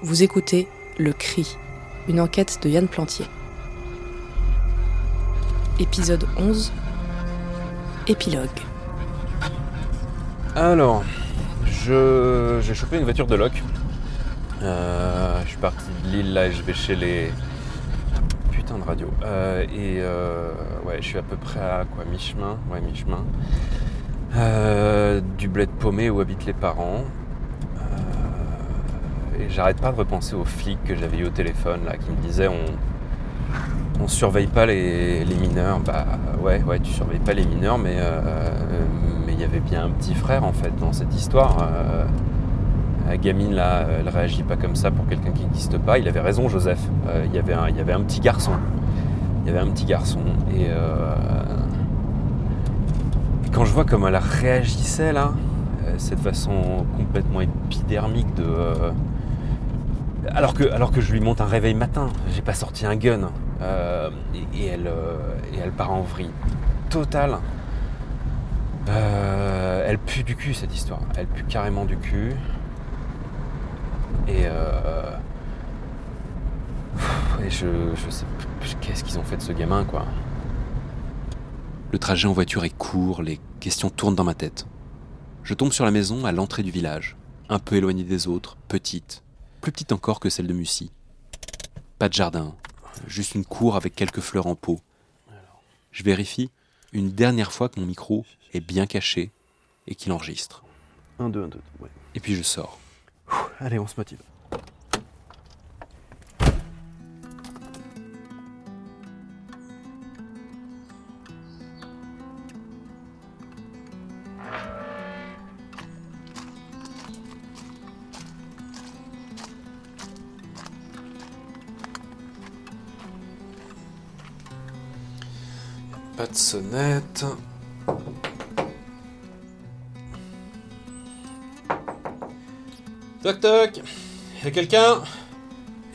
Vous écoutez Le Cri, une enquête de Yann Plantier. Épisode 11 Épilogue. Alors, je j'ai chopé une voiture de loc. Euh, je suis parti de Lille là et je vais chez les putain de radio. Euh, et euh, ouais, je suis à peu près à quoi mi-chemin, ouais mi-chemin. Euh, du bled paumé où habitent les parents. Euh, et j'arrête pas de repenser aux flics que j'avais eu au téléphone là qui me disaient on surveille pas les, mineurs. Bah ouais, ouais, tu surveilles pas les mineurs, mais euh, mais il y avait bien un petit frère en fait dans cette histoire. Euh, la gamine là, elle réagit pas comme ça pour quelqu'un qui n'existe pas. Il avait raison, Joseph. Euh, il y avait un, y avait un petit garçon. Il y avait un petit garçon et euh, quand je vois comment elle réagissait là, euh, cette façon complètement épidermique de euh, alors que, je lui monte un réveil matin, j'ai pas sorti un gun. Euh, et, elle, euh, et elle part en vrille totale. Euh, elle pue du cul cette histoire. Elle pue carrément du cul. Et, et je, je sais qu'est-ce qu'ils ont fait de ce gamin quoi. Le trajet en voiture est court, les questions tournent dans ma tête. Je tombe sur la maison à l'entrée du village, un peu éloignée des autres, petite, plus petite encore que celle de Mussy. Pas de jardin, juste une cour avec quelques fleurs en pot. Je vérifie une dernière fois que mon micro est bien caché et qu'il enregistre. 1, 2, 1, 2, ouais. Et puis je sors. Allez, on se motive. Pas de sonnette. Toc toc Y'a quelqu'un?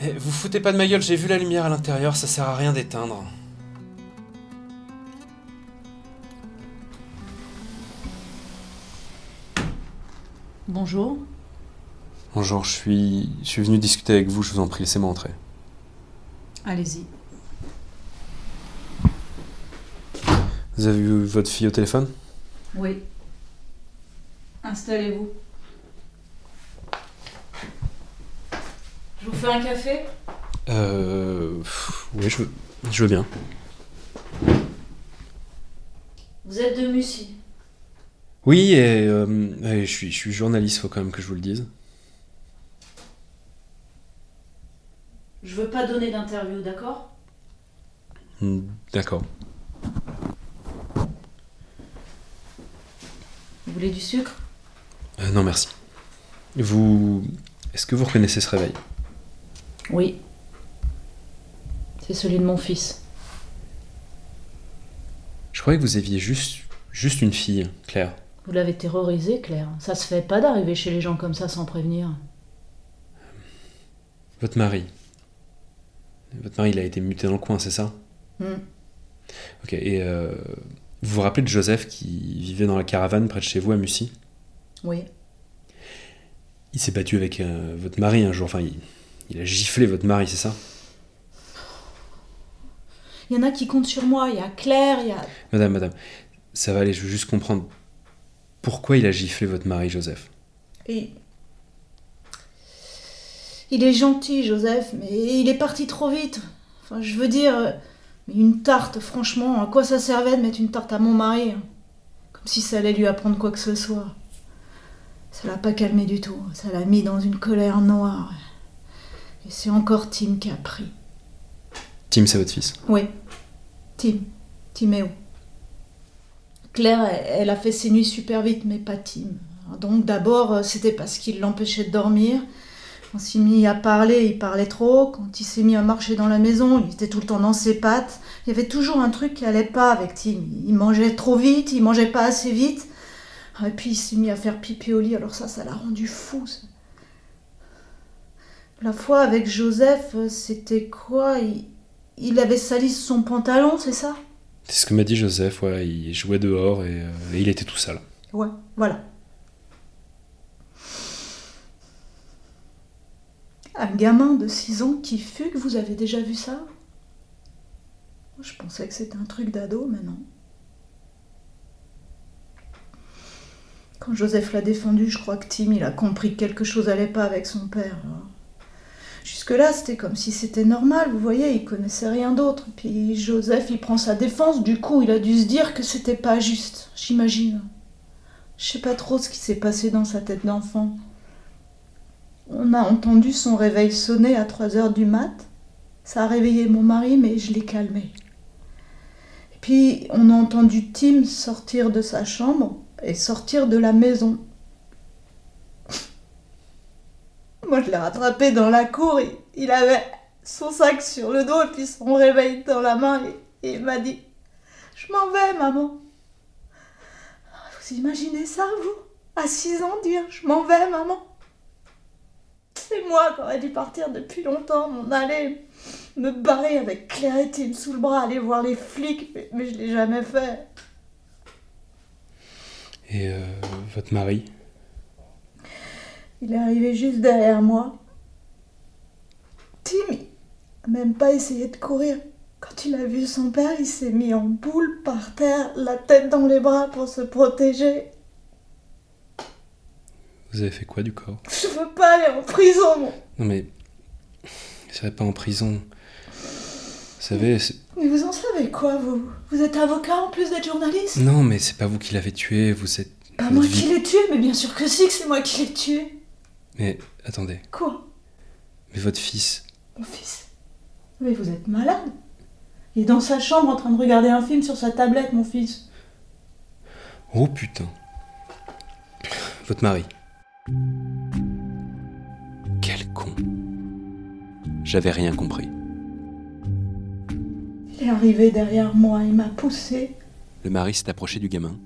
Eh, Vous foutez pas de ma gueule, j'ai vu la lumière à l'intérieur, ça sert à rien d'éteindre. Bonjour. Bonjour, je suis, je suis venu discuter avec vous, je vous en prie, laissez-moi entrer. Allez-y. Vous avez vu votre fille au téléphone? Oui. Installez-vous. Je vous fais un café? Euh. pff, Oui, je veux, je veux bien. Vous êtes de Mussy? Oui, et, euh, et je, suis, je suis journaliste, faut quand même que je vous le dise. Je veux pas donner d'interview, d'accord? Hmm, D'accord. Voulez du sucre Euh, non, merci. Vous. Est-ce que vous reconnaissez ce réveil? Oui. C'est celui de mon fils. Je croyais que vous aviez juste, juste une fille, Claire. Vous l'avez terrorisé, Claire. Ça se fait pas d'arriver chez les gens comme ça sans prévenir. Votre mari. Votre mari, il a été muté dans le coin, c'est ça? Hmm. Ok, et euh, vous vous rappelez de Joseph qui vivait dans la caravane près de chez vous à Mussy? Oui. Il s'est battu avec euh, votre mari un jour, enfin, il, il a giflé votre mari, c'est ça? Il y en a qui comptent sur moi. Il y a Claire, il y a. Madame, madame, ça va aller, je veux juste comprendre. Pourquoi il a giflé votre mari, Joseph? Et... Il est gentil, Joseph, mais il est parti trop vite. Enfin, je veux dire, euh, mais une tarte, franchement, à quoi ça servait de mettre une tarte à mon mari Comme si ça allait lui apprendre quoi que ce soit. Ça l'a pas calmé du tout. Ça l'a mis dans une colère noire. Et c'est encore Tim qui a pris. Tim, c'est votre fils. Oui, Tim. Timéo. Claire, elle, elle a fait ses nuits super vite, mais pas Tim. Donc d'abord, euh, c'était parce qu'il l'empêchait de dormir. Quand il s'est mis à parler, il parlait trop. Quand il s'est mis à marcher dans la maison, il était tout le temps dans ses pattes. Il y avait toujours un truc qui allait pas avec Tim. Il mangeait trop vite, il mangeait pas assez vite. Ah, Et puis il s'est mis à faire pipi au lit, alors ça, ça l'a rendu fou. ça. La fois avec Joseph, euh, c'était quoi? Il, il avait sali son pantalon, c'est ça? C'est ce que m'a dit Joseph, ouais, il jouait dehors et, euh, et il était tout sale. Ouais, voilà. Un gamin de 6 ans qui fugue, vous avez déjà vu ça? Je pensais que c'était un truc d'ado, mais non. Quand Joseph l'a défendu, je crois que Tim, il a compris que quelque chose allait pas avec son père. Jusque-là, c'était comme si c'était normal, vous voyez, il connaissait rien d'autre. Puis Joseph, il prend sa défense, du coup, il a dû se dire que c'était pas juste, j'imagine. Je sais pas trop ce qui s'est passé dans sa tête d'enfant. On a entendu son réveil sonner à 3 heures du mat. Ça a réveillé mon mari, mais je l'ai calmé. Puis, on a entendu Tim sortir de sa chambre et sortir de la maison. Moi, je l'ai rattrapé dans la cour. Il avait son sac sur le dos et puis son réveil dans la main. Et, il m'a dit Je m'en vais, maman. Vous imaginez ça, vous? À 6 ans, dire Je m'en vais, maman moi qui aurais dû partir depuis longtemps, m'en aller me barrer avec Claire et Tim sous le bras, aller voir les flics, mais, mais je l'ai jamais fait. Et euh, votre mari? Il est arrivé juste derrière moi. Tim, même pas essayé de courir. Quand il a vu son père, il s'est mis en boule par terre, la tête dans les bras pour se protéger. Vous avez fait quoi du corps? Je veux pas aller en prison, moi. Non mais. Je serais pas en prison. Vous savez. Mais vous en savez quoi, vous? Vous êtes avocat en plus d'être journaliste? Non, mais c'est pas vous qui l'avez tué, vous êtes. Pas moi qui l'ai tué, mais bien sûr que si, que c'est moi qui l'ai tué. Mais attendez. Quoi? Mais votre fils. Mon fils? Mais vous êtes malade Il est dans sa chambre en train de regarder un film sur sa tablette, mon fils. Oh putain. Votre mari. Quel con. J'avais rien compris. Il est arrivé derrière moi, il m'a poussé. Le mari s'est approché du gamin.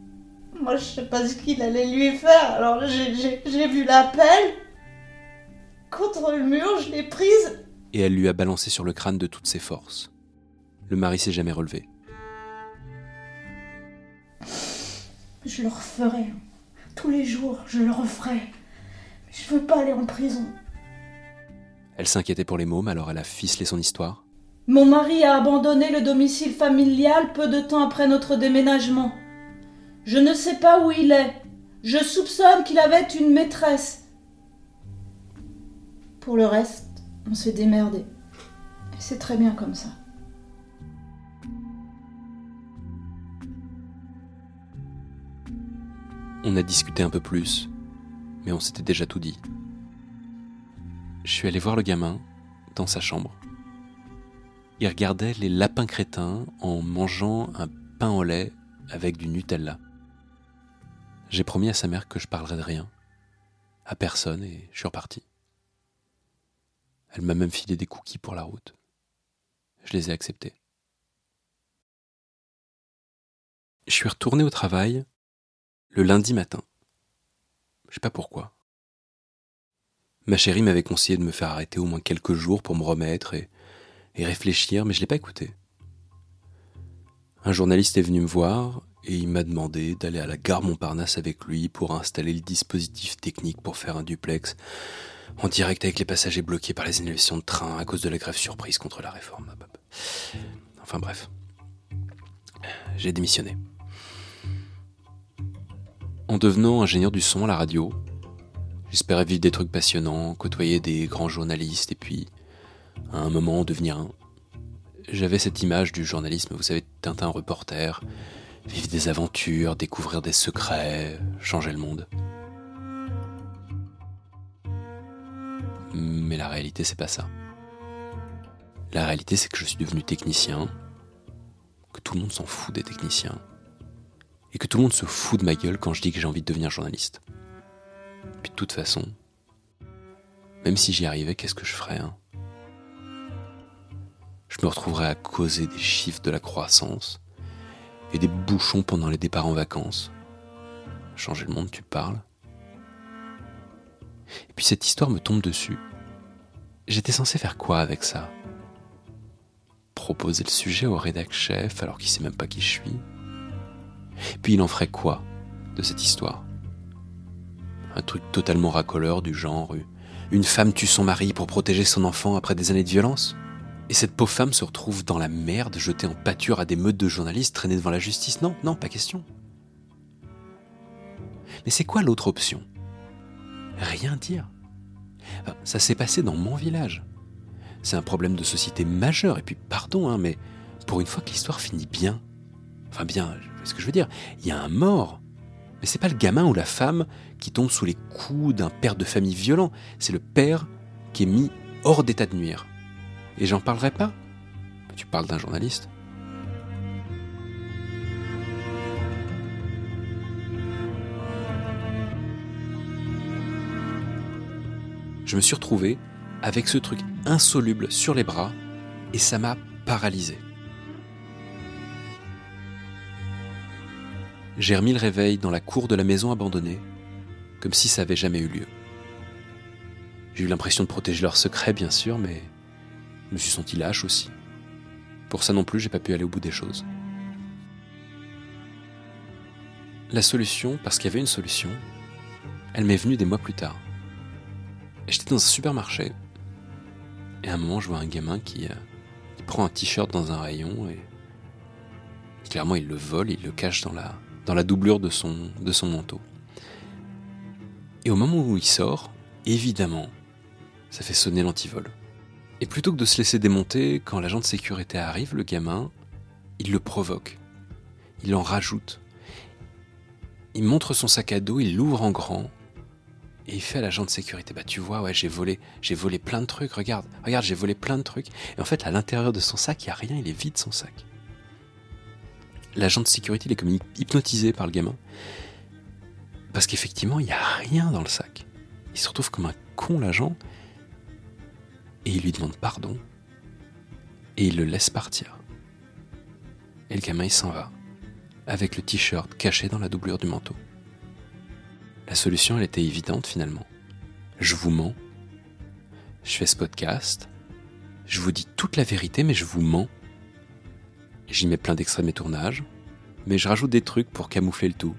Moi, je sais pas ce qu'il allait lui faire, alors j'ai vu la pelle. Contre le mur, je l'ai prise. Et elle lui a balancé sur le crâne de toutes ses forces. Le mari s'est jamais relevé. Je le referai. Tous les jours, je le referai. Je veux pas aller en prison. Elle s'inquiétait pour les mômes, alors elle a ficelé son histoire. Mon mari a abandonné le domicile familial peu de temps après notre déménagement. Je ne sais pas où il est. Je soupçonne qu'il avait une maîtresse. Pour le reste, on s'est démerdé. Et c'est très bien comme ça. On a discuté un peu plus, mais on s'était déjà tout dit. Je suis allé voir le gamin dans sa chambre. Il regardait les lapins crétins en mangeant un pain au lait avec du Nutella. J'ai promis à sa mère que je parlerais de rien, à personne, et je suis reparti. Elle m'a même filé des cookies pour la route. Je les ai acceptés. Je suis retourné au travail le lundi matin. Je sais pas pourquoi. Ma chérie m'avait conseillé de me faire arrêter au moins quelques jours pour me remettre et, réfléchir, mais je l'ai pas écouté. Un journaliste est venu me voir et il m'a demandé d'aller à la gare Montparnasse avec lui pour installer le dispositif technique pour faire un duplex en direct avec les passagers bloqués par les annulations de train à cause de la grève surprise contre la réforme. Enfin bref, j'ai démissionné. En devenant ingénieur du son à la radio, j'espérais vivre des trucs passionnants, côtoyer des grands journalistes et puis, à un moment, devenir un. J'avais cette image du journalisme, vous savez, Tintin reporter, vivre des aventures, découvrir des secrets, changer le monde. Mais la réalité, c'est pas ça. La réalité, c'est que je suis devenu technicien, que tout le monde s'en fout des techniciens, et que tout le monde se fout de ma gueule quand je dis que j'ai envie de devenir journaliste. Puis de toute façon, même si j'y arrivais, qu'est-ce que je ferais hein? Je me retrouverais à causer des chiffres de la croissance et des bouchons pendant les départs en vacances. Changer le monde, tu parles? Et puis cette histoire me tombe dessus. J'étais censé faire quoi avec ça? Proposer le sujet au rédac chef alors qu'il sait même pas qui je suis? Puis il en ferait quoi de cette histoire? Un truc totalement racoleur du genre Une femme tue son mari pour protéger son enfant après des années de violence? Et cette pauvre femme se retrouve dans la merde, jetée en pâture à des meutes de journalistes traînés devant la justice? Non, non, pas question. Mais c'est quoi l'autre option? Rien dire. Ça s'est passé dans mon village. C'est un problème de société majeur, et puis pardon, hein, mais pour une fois que l'histoire finit bien, enfin bien, ce que je veux dire, il y a un mort. Mais c'est pas le gamin ou la femme qui tombe sous les coups d'un père de famille violent, c'est le père qui est mis hors d'état de nuire. Et j'en parlerai pas Tu parles d'un journaliste Je me suis retrouvé avec ce truc insoluble sur les bras et ça m'a paralysé. J'ai remis le réveil dans la cour de la maison abandonnée, comme si ça avait jamais eu lieu. J'ai eu l'impression de protéger leur secret, bien sûr, mais je me suis senti lâche aussi. Pour ça non plus, j'ai pas pu aller au bout des choses. La solution, parce qu'il y avait une solution, elle m'est venue des mois plus tard. J'étais dans un supermarché, et à un moment, je vois un gamin qui, euh, qui prend un t-shirt dans un rayon, et clairement, il le vole, il le cache dans la, dans la doublure de son, manteau. Et au moment où il sort, évidemment, ça fait sonner l'antivol. Et plutôt que de se laisser démonter, quand l'agent de sécurité arrive, le gamin, il le provoque. Il en rajoute. Il montre son sac à dos, il l'ouvre en grand, et il fait à l'agent de sécurité, bah tu vois, j'ai volé, j'ai volé plein de trucs, regarde, regarde, j'ai volé plein de trucs. Et en fait, à l'intérieur de son sac, il n'y a rien, il est vide son sac l'agent de sécurité il est hypnotisé par le gamin. Parce qu'effectivement, il n'y a rien dans le sac. Il se retrouve comme un con, l'agent, et il lui demande pardon, et il le laisse partir. Et le gamin, il s'en va, avec le t-shirt caché dans la doublure du manteau. La solution, elle était évidente finalement. Je vous mens, je fais ce podcast, je vous dis toute la vérité, mais je vous mens J'y mets plein d'extraits de mes tournages, mais je rajoute des trucs pour camoufler le tout.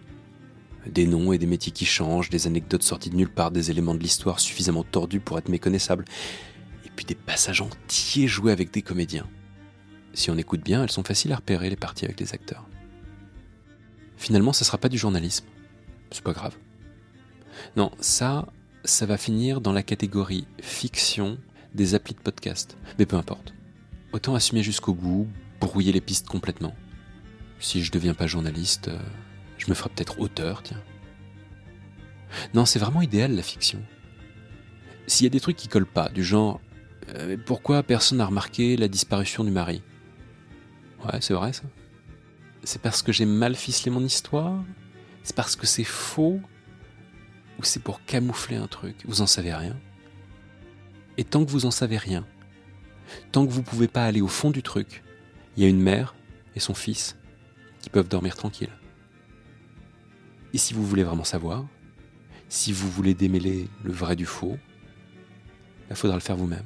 Des noms et des métiers qui changent, des anecdotes sorties de nulle part, des éléments de l'histoire suffisamment tordus pour être méconnaissables, et puis des passages entiers joués avec des comédiens. Si on écoute bien, elles sont faciles à repérer les parties avec les acteurs. Finalement, ce sera pas du journalisme. C'est pas grave. Non, ça, ça va finir dans la catégorie fiction des applis de podcast. Mais peu importe. Autant assumer jusqu'au bout, brouiller les pistes complètement. Si je deviens pas journaliste, euh, je me ferai peut-être auteur, tiens. Non, c'est vraiment idéal la fiction. S'il y a des trucs qui collent pas, du genre euh, pourquoi personne n'a remarqué la disparition du mari? Ouais, c'est vrai ça. C'est parce que j'ai mal ficelé mon histoire? C'est parce que c'est faux? Ou c'est pour camoufler un truc? Vous en savez rien? Et tant que vous en savez rien, tant que vous pouvez pas aller au fond du truc, il y a une mère et son fils qui peuvent dormir tranquilles. Et si vous voulez vraiment savoir, si vous voulez démêler le vrai du faux, il faudra le faire vous-même.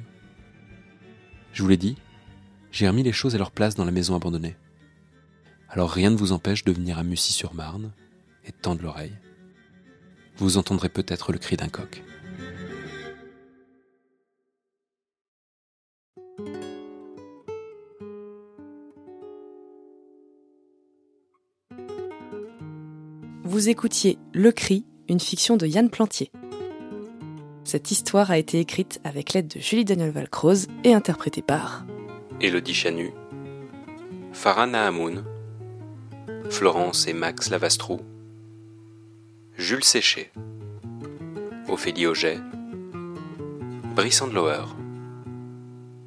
Je vous l'ai dit, j'ai remis les choses à leur place dans la maison abandonnée. Alors rien ne vous empêche de venir à Mussy-sur-Marne et tendre l'oreille. Vous entendrez peut-être le cri d'un coq. Vous écoutiez Le Cri, une fiction de Yann Plantier. Cette histoire a été écrite avec l'aide de Julie Daniel Valcroze et interprétée par Elodie Chanu, Farah Nahamoun, Florence et Max Lavastrou, Jules Séché, Ophélie Auget, Brice Andlower,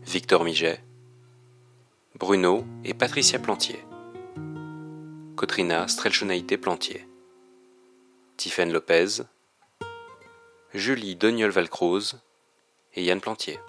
Victor Miget, Bruno et Patricia Plantier, Cotrina Strelchonaïté Plantier. Tiffaine Lopez, Julie Doniol-Valcroze et Yann Plantier.